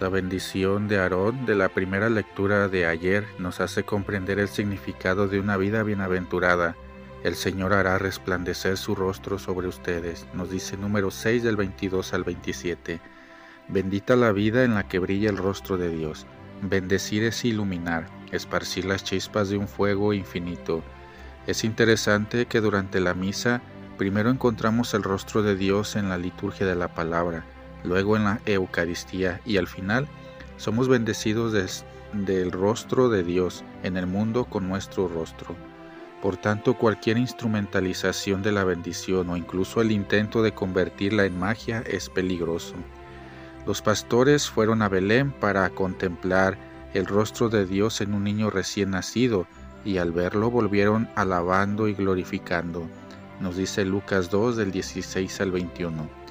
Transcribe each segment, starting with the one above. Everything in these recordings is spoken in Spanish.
La bendición de Aarón de la primera lectura de ayer nos hace comprender el significado de una vida bienaventurada. El Señor hará resplandecer su rostro sobre ustedes, nos dice número 6 del 22 al 27. Bendita la vida en la que brilla el rostro de Dios. Bendecir es iluminar, esparcir las chispas de un fuego infinito. Es interesante que durante la misa primero encontramos el rostro de Dios en la liturgia de la palabra, luego en la Eucaristía y al final somos bendecidos del rostro de Dios en el mundo con nuestro rostro. Por tanto, cualquier instrumentalización de la bendición o incluso el intento de convertirla en magia es peligroso. Los pastores fueron a Belén para contemplar el rostro de Dios en un niño recién nacido y al verlo volvieron alabando y glorificando. Nos dice Lucas 2 del 16 al 21.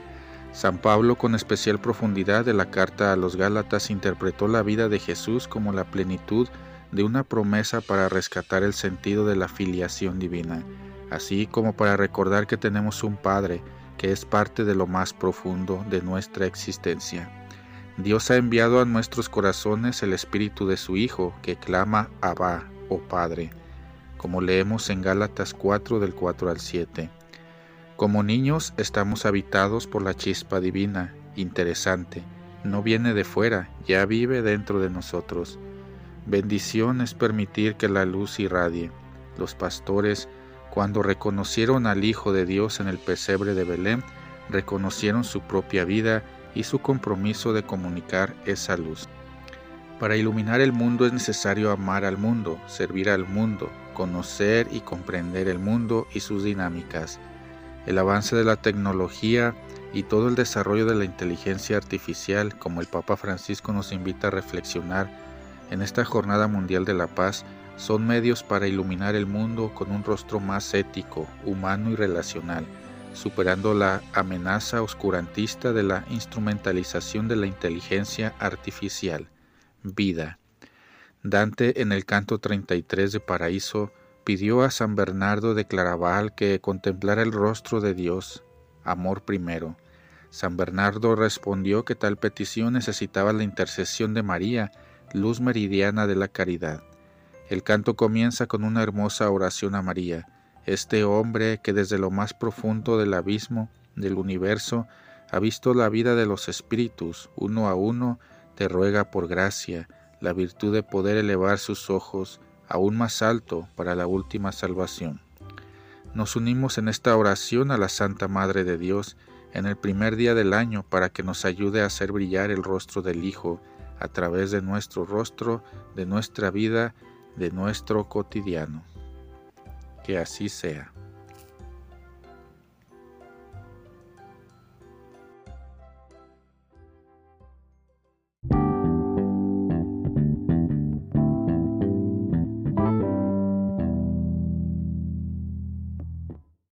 San Pablo con especial profundidad de la carta a los Gálatas interpretó la vida de Jesús como la plenitud de una promesa para rescatar el sentido de la filiación divina, así como para recordar que tenemos un Padre que es parte de lo más profundo de nuestra existencia. Dios ha enviado a nuestros corazones el Espíritu de su Hijo, que clama Abba, oh Padre, como leemos en Gálatas 4 del 4 al 7. Como niños estamos habitados por la chispa divina, interesante, no viene de fuera, ya vive dentro de nosotros. Bendición es permitir que la luz irradie. Los pastores, cuando reconocieron al Hijo de Dios en el pesebre de Belén, reconocieron su propia vida y su compromiso de comunicar esa luz. Para iluminar el mundo es necesario amar al mundo, servir al mundo, conocer y comprender el mundo y sus dinámicas el avance de la tecnología y todo el desarrollo de la inteligencia artificial, como el Papa Francisco nos invita a reflexionar en esta Jornada Mundial de la Paz, son medios para iluminar el mundo con un rostro más ético, humano y relacional, superando la amenaza oscurantista de la instrumentalización de la inteligencia artificial. Vida. Dante en el canto 33 de Paraíso pidió a San Bernardo de Claraval que contemplara el rostro de Dios, amor primero. San Bernardo respondió que tal petición necesitaba la intercesión de María, luz meridiana de la caridad. El canto comienza con una hermosa oración a María, este hombre que desde lo más profundo del abismo del universo ha visto la vida de los espíritus, uno a uno, te ruega por gracia, la virtud de poder elevar sus ojos aún más alto para la última salvación. Nos unimos en esta oración a la Santa Madre de Dios en el primer día del año para que nos ayude a hacer brillar el rostro del Hijo a través de nuestro rostro, de nuestra vida, de nuestro cotidiano. Que así sea.